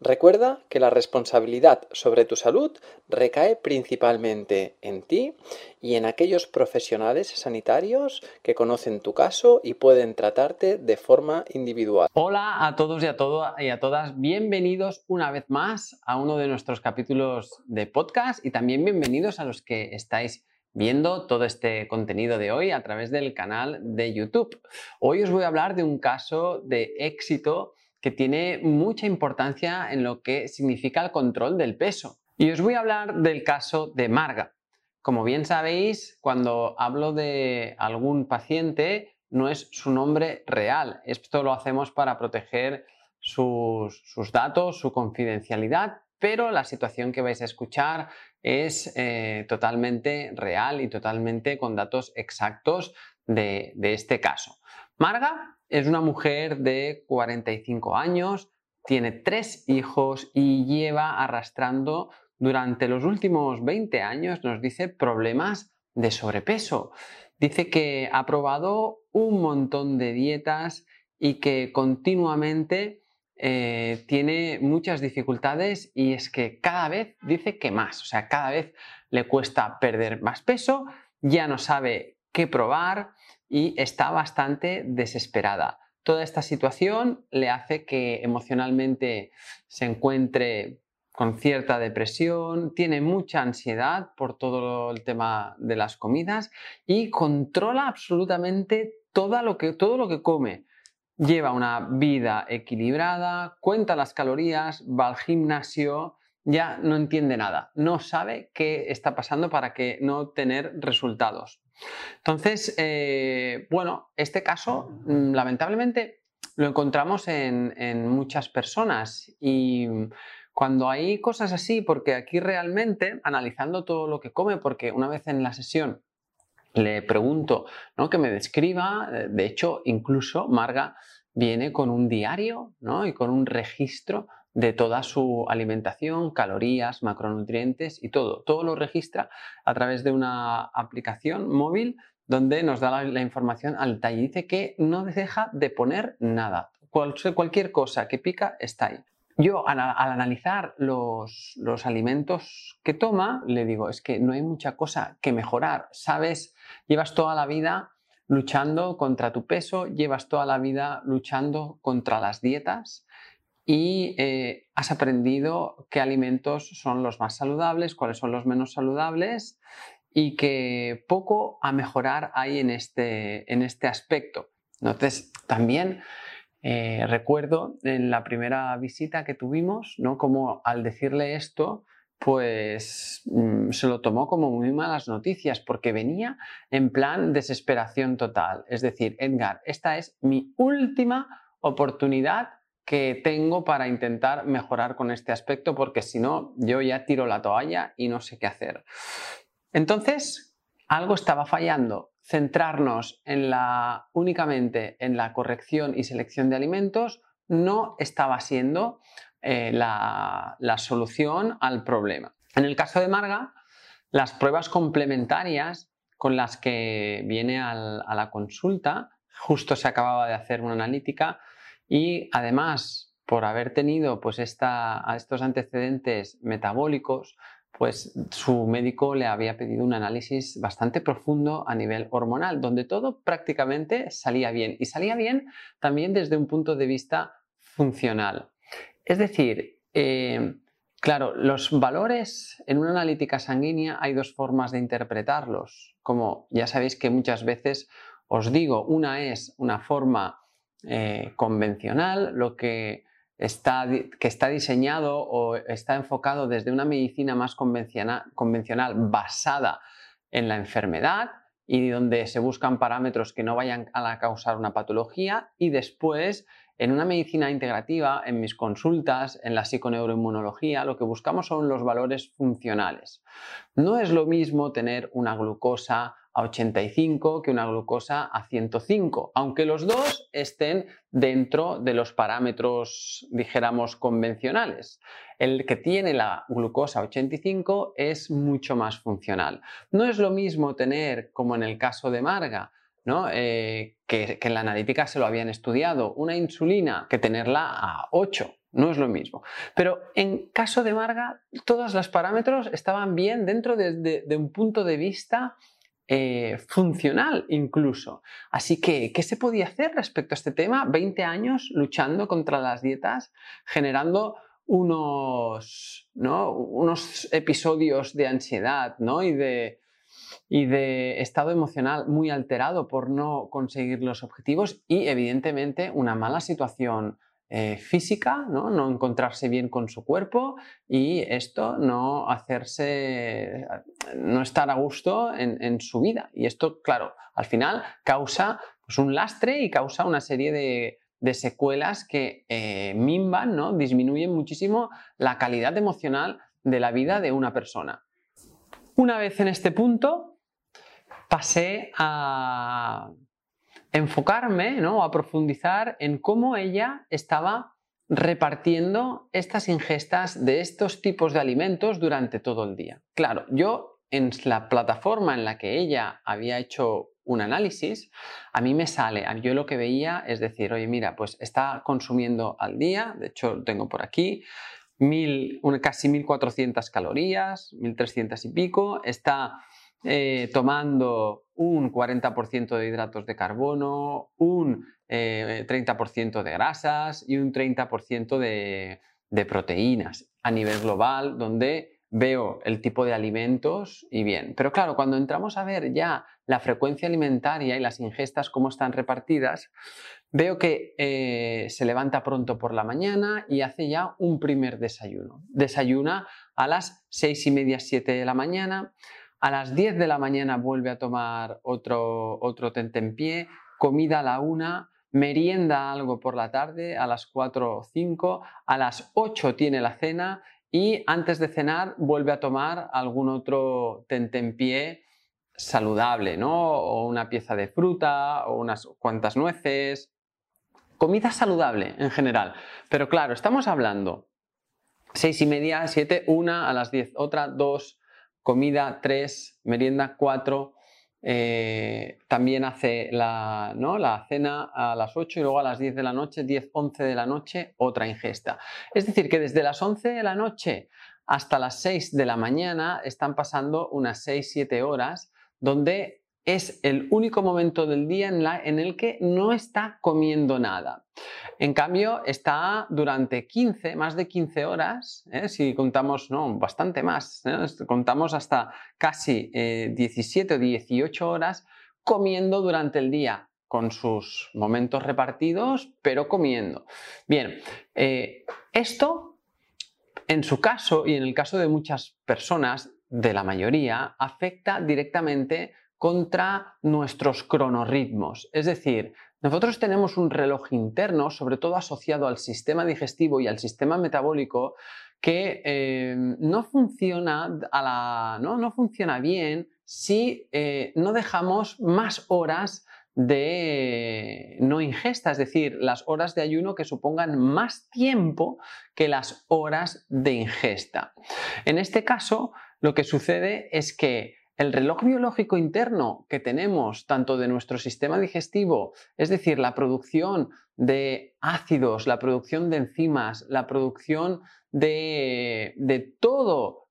Recuerda que la responsabilidad sobre tu salud recae principalmente en ti y en aquellos profesionales sanitarios que conocen tu caso y pueden tratarte de forma individual. Hola a todos y a, y a todas, bienvenidos una vez más a uno de nuestros capítulos de podcast y también bienvenidos a los que estáis viendo todo este contenido de hoy a través del canal de YouTube. Hoy os voy a hablar de un caso de éxito que tiene mucha importancia en lo que significa el control del peso. Y os voy a hablar del caso de Marga. Como bien sabéis, cuando hablo de algún paciente, no es su nombre real. Esto lo hacemos para proteger sus, datos, su confidencialidad, pero la situación que vais a escuchar es eh, totalmente real y totalmente con datos exactos de, de este caso. Marga es una mujer de 45 años, tiene tres hijos y lleva arrastrando durante los últimos 20 años, nos dice, problemas de sobrepeso. Dice que ha probado un montón de dietas y que continuamente eh, tiene muchas dificultades y es que cada vez dice que más, o sea, cada vez le cuesta perder más peso, ya no sabe qué probar, y está bastante desesperada. Toda esta situación le hace que emocionalmente se encuentre con cierta depresión, tiene mucha ansiedad por todo el tema de las comidas y controla absolutamente todo lo que, todo lo que come. Lleva una vida equilibrada, cuenta las calorías, va al gimnasio, ya no entiende nada, no sabe qué está pasando para que no tener resultados. Entonces, eh, bueno, este caso mm, lamentablemente lo encontramos en, muchas personas y cuando hay cosas así, porque aquí realmente, analizando todo lo que come, porque una vez en la sesión le pregunto ¿no? que me describa, eh, de hecho, incluso Marga viene con un diario ¿no? y con un registro de toda su alimentación, calorías, macronutrientes y todo. Todo lo registra a través de una aplicación móvil donde nos da la, información al detalle. Dice que no deja de poner nada. cualquier cosa que pica está ahí. Yo al, analizar los, los, alimentos que toma, le digo, es que no hay mucha cosa que mejorar. Sabes, llevas toda la vida luchando contra tu peso, llevas toda la vida luchando contra las dietas y eh, has aprendido qué alimentos son los más saludables, cuáles son los menos saludables y que poco a mejorar hay en este, en este aspecto. Entonces, también eh, recuerdo en la primera visita que tuvimos, ¿no? Como al decirle esto, pues mm, se lo tomó como muy malas noticias porque venía en plan desesperación total. Es decir, Edgar, esta es mi última oportunidad que tengo para intentar mejorar con este aspecto porque si no yo ya tiro la toalla y no sé qué hacer. Entonces, algo estaba fallando. Centrarnos únicamente en la corrección y selección de alimentos no estaba siendo eh, la, solución al problema. En el caso de Marga, las pruebas complementarias con las que viene a la consulta, justo se acababa de hacer una analítica, y además, por haber tenido pues esta, estos antecedentes metabólicos, pues su médico le había pedido un análisis bastante profundo a nivel hormonal, donde todo prácticamente salía bien. Y salía bien también desde un punto de vista funcional. Es decir, eh, claro, los valores en una analítica sanguínea hay dos formas de interpretarlos. Como ya sabéis que muchas veces os digo, una es una forma eh, convencional, lo que está, que está diseñado o está enfocado desde una medicina más convencional, convencional basada en la enfermedad y donde se buscan parámetros que no vayan a causar una patología y después en una medicina integrativa, en mis consultas, en la psiconeuroinmunología, lo que buscamos son los valores funcionales. No es lo mismo tener una glucosa a 85 que una glucosa a 105, aunque los dos estén dentro de los parámetros, dijéramos, convencionales. El que tiene la glucosa 85 es mucho más funcional. No es lo mismo tener, como en el caso de Marga, eh, que, que en la analítica se lo habían estudiado, una insulina que tenerla a 8. No es lo mismo. Pero en caso de Marga, todos los parámetros estaban bien dentro de, un punto de vista eh, funcional incluso. Así que, ¿qué se podía hacer respecto a este tema? 20 años luchando contra las dietas, generando unos, unos episodios de ansiedad ¿no? y de, y de estado emocional muy alterado por no conseguir los objetivos y evidentemente una mala situación eh, física, ¿no? ¿no? encontrarse bien con su cuerpo y esto no hacerse, no estar a gusto en, su vida. Y esto, claro, al final causa pues, un lastre y causa una serie de, secuelas que eh, mimban, ¿no? disminuyen muchísimo la calidad emocional de la vida de una persona. Una vez en este punto, pasé a enfocarme, ¿no? a profundizar en cómo ella estaba repartiendo estas ingestas de estos tipos de alimentos durante todo el día. Claro, yo en la plataforma en la que ella había hecho un análisis, a mí me sale, yo lo que veía es decir, oye, mira, pues está consumiendo al día, de hecho lo tengo por aquí, mil, casi 1400 calorías, 1300 y pico, está eh, tomando un 40% de hidratos de carbono, un 30% eh, de grasas y un 30% de, de proteínas a nivel global, donde veo el tipo de alimentos y bien. Pero claro, cuando entramos a ver ya la frecuencia alimentaria y las ingestas, cómo están repartidas, veo que eh, se levanta pronto por la mañana y hace ya un primer desayuno. Desayuna a las seis y media, siete de la mañana, a las 10 de la mañana vuelve a tomar otro, otro tentempié, comida a la una, merienda algo por la tarde, a las 4 o 5, a las 8 tiene la cena y antes de cenar vuelve a tomar algún otro tentempié saludable, ¿no? O una pieza de fruta o unas cuantas nueces. Comida saludable en general. Pero claro, estamos hablando seis y media, siete, una, a las 10, otra, dos, comida 3, merienda 4, eh, también hace la, ¿no? la, cena a las 8 y luego a las 10 de la noche, 10, 11 de la noche, otra ingesta. Es decir, que desde las 11 de la noche hasta las 6 de la mañana están pasando unas 6, 7 horas donde es el único momento del día en, el que no está comiendo nada. En cambio, está durante 15, más de 15 horas, ¿eh? si contamos, no, bastante más, ¿eh? contamos hasta casi 17 o 18 horas comiendo durante el día con sus momentos repartidos, pero comiendo. Bien, eh, esto en su caso y en el caso de muchas personas, de la mayoría, afecta directamente contra nuestros cronorritmos. Es decir, nosotros tenemos un reloj interno, sobre todo asociado al sistema digestivo y al sistema metabólico, que eh, no, funciona ¿no? funciona bien si eh, no dejamos más horas de no ingesta, es decir, las horas de ayuno que supongan más tiempo que las horas de ingesta. En este caso, lo que sucede es que el reloj biológico interno que tenemos, tanto de nuestro sistema digestivo, es decir, la producción de ácidos, la producción de enzimas, la producción de, de todo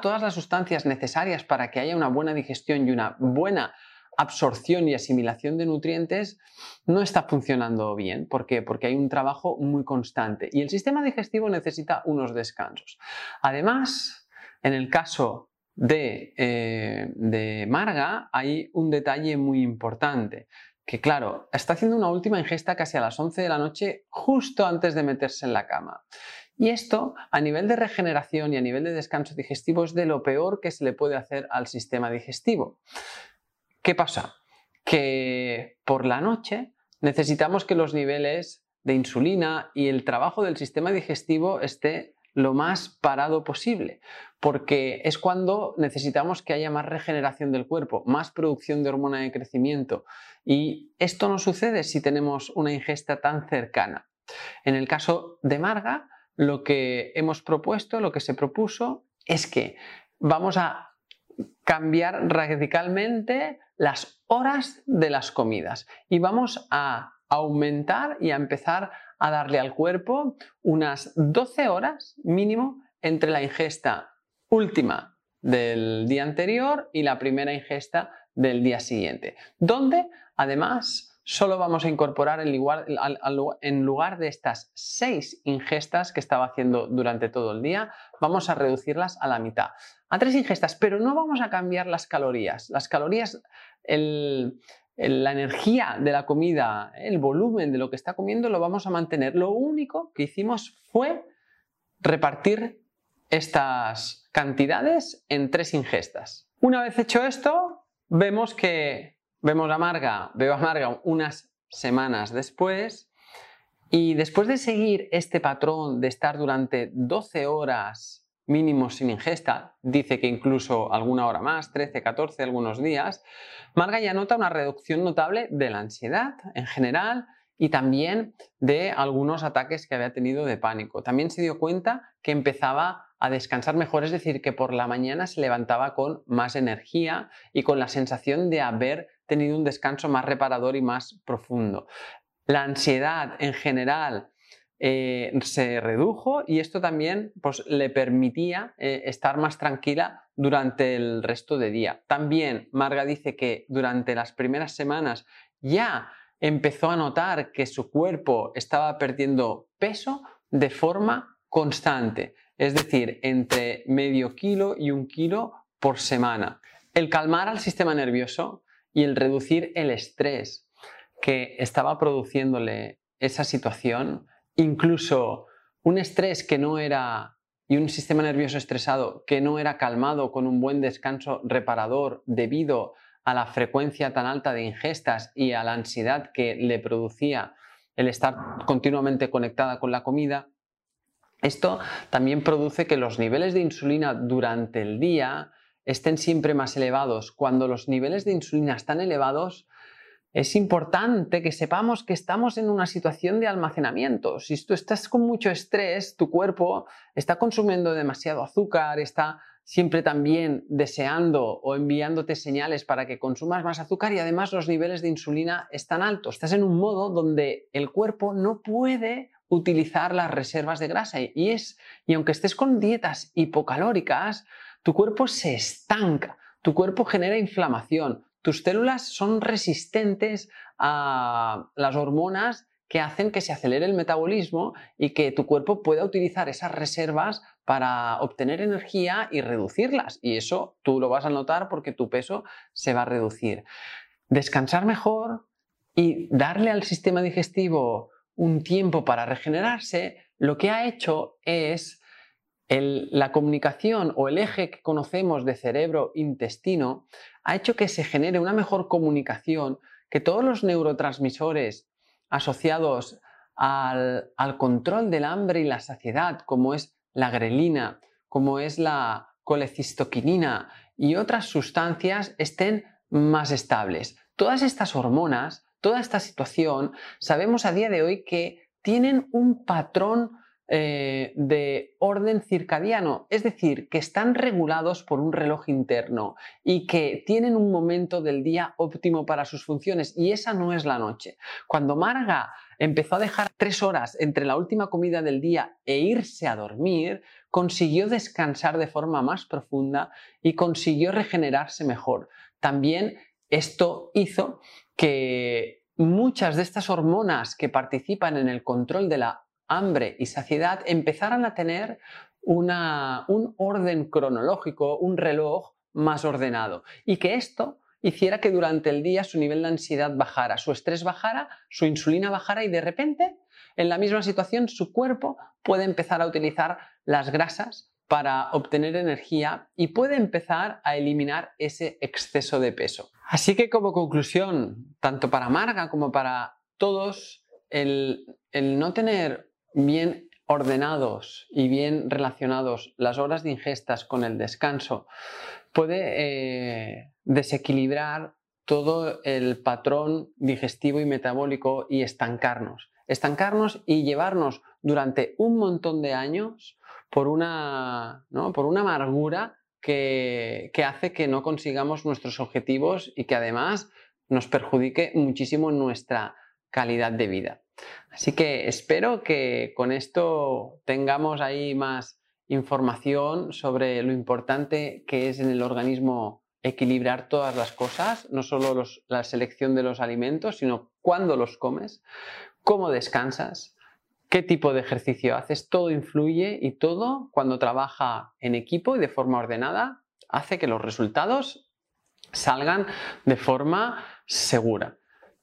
todas las sustancias necesarias para que haya una buena digestión y una buena absorción y asimilación de nutrientes no está funcionando bien. ¿Por qué? Porque hay un trabajo muy constante y el sistema digestivo necesita unos descansos. Además, en el caso de, eh, de Marga hay un detalle muy importante que claro, está haciendo una última ingesta casi a las 11 de la noche justo antes de meterse en la cama. Y esto, a nivel de regeneración y a nivel de descanso digestivo, es de lo peor que se le puede hacer al sistema digestivo. ¿Qué pasa? Que por la noche necesitamos que los niveles de insulina y el trabajo del sistema digestivo esté lo más parado posible, porque es cuando necesitamos que haya más regeneración del cuerpo, más producción de hormona de crecimiento. Y esto no sucede si tenemos una ingesta tan cercana. En el caso de Marga, lo que hemos propuesto, lo que se propuso, es que vamos a cambiar radicalmente las horas de las comidas y vamos a aumentar y a empezar a darle al cuerpo unas 12 horas mínimo entre la ingesta última del día anterior y la primera ingesta del día siguiente, donde además solo vamos a incorporar en lugar, en lugar de estas seis ingestas que estaba haciendo durante todo el día, vamos a reducirlas a la mitad, a tres ingestas, pero no vamos a cambiar las calorías. Las calorías, la energía de la comida, el volumen de lo que está comiendo lo vamos a mantener. Lo único que hicimos fue repartir estas cantidades en tres ingestas. Una vez hecho esto, vemos que Vemos a Marga, veo a Marga unas semanas después y después de seguir este patrón de estar durante 12 horas mínimo sin ingesta, dice que incluso alguna hora más, 13, 14, algunos días, Marga ya nota una reducción notable de la ansiedad en general y también de algunos ataques que había tenido de pánico. También se dio cuenta que empezaba a descansar mejor, es decir, que por la mañana se levantaba con más energía y con la sensación de haber tenido un descanso más reparador y más profundo. La ansiedad en general eh, se redujo y esto también pues, le permitía eh, estar más tranquila durante el resto de día. También Marga dice que durante las primeras semanas ya empezó a notar que su cuerpo estaba perdiendo peso de forma constante, es decir, entre medio kilo y un kilo por semana. El calmar al sistema nervioso y el reducir el estrés que estaba produciéndole esa situación, incluso un estrés que no era y un sistema nervioso estresado que no era calmado con un buen descanso reparador debido a la frecuencia tan alta de ingestas y a la ansiedad que le producía el estar continuamente conectada con la comida, esto también produce que los niveles de insulina durante el día estén siempre más elevados. Cuando los niveles de insulina están elevados, es importante que sepamos que estamos en una situación de almacenamiento. Si tú estás con mucho estrés, tu cuerpo está consumiendo demasiado azúcar, está siempre también deseando o enviándote señales para que consumas más azúcar y además los niveles de insulina están altos. Estás en un modo donde el cuerpo no puede utilizar las reservas de grasa y es y aunque estés con dietas hipocalóricas, tu cuerpo se estanca, tu cuerpo genera inflamación, tus células son resistentes a las hormonas que hacen que se acelere el metabolismo y que tu cuerpo pueda utilizar esas reservas para obtener energía y reducirlas. Y eso tú lo vas a notar porque tu peso se va a reducir. Descansar mejor y darle al sistema digestivo un tiempo para regenerarse, lo que ha hecho es la comunicación o el eje que conocemos de cerebro-intestino ha hecho que se genere una mejor comunicación, que todos los neurotransmisores asociados al, control del hambre y la saciedad, como es la grelina, como es la colecistoquinina y otras sustancias, estén más estables. Todas estas hormonas, toda esta situación, sabemos a día de hoy que tienen un patrón eh, de orden circadiano, es decir, que están regulados por un reloj interno y que tienen un momento del día óptimo para sus funciones y esa no es la noche. Cuando Marga empezó a dejar tres horas entre la última comida del día e irse a dormir, consiguió descansar de forma más profunda y consiguió regenerarse mejor. También esto hizo que muchas de estas hormonas que participan en el control de la hambre y saciedad empezaran a tener un orden cronológico, un reloj más ordenado. Y que esto hiciera que durante el día su nivel de ansiedad bajara, su estrés bajara, su insulina bajara y de repente, en la misma situación, su cuerpo puede empezar a utilizar las grasas para obtener energía y puede empezar a eliminar ese exceso de peso. Así que como conclusión, tanto para Marga como para todos, el, el no tener bien ordenados y bien relacionados las horas de ingestas con el descanso, puede eh, desequilibrar todo el patrón digestivo y metabólico y estancarnos. Estancarnos y llevarnos durante un montón de años por una, por una amargura que, que hace que no consigamos nuestros objetivos y que además nos perjudique muchísimo nuestra calidad de vida. Así que espero que con esto tengamos ahí más información sobre lo importante que es en el organismo equilibrar todas las cosas, no solo la selección de los alimentos, sino cuándo los comes, cómo descansas, qué tipo de ejercicio haces, todo influye y todo cuando trabaja en equipo y de forma ordenada hace que los resultados salgan de forma segura.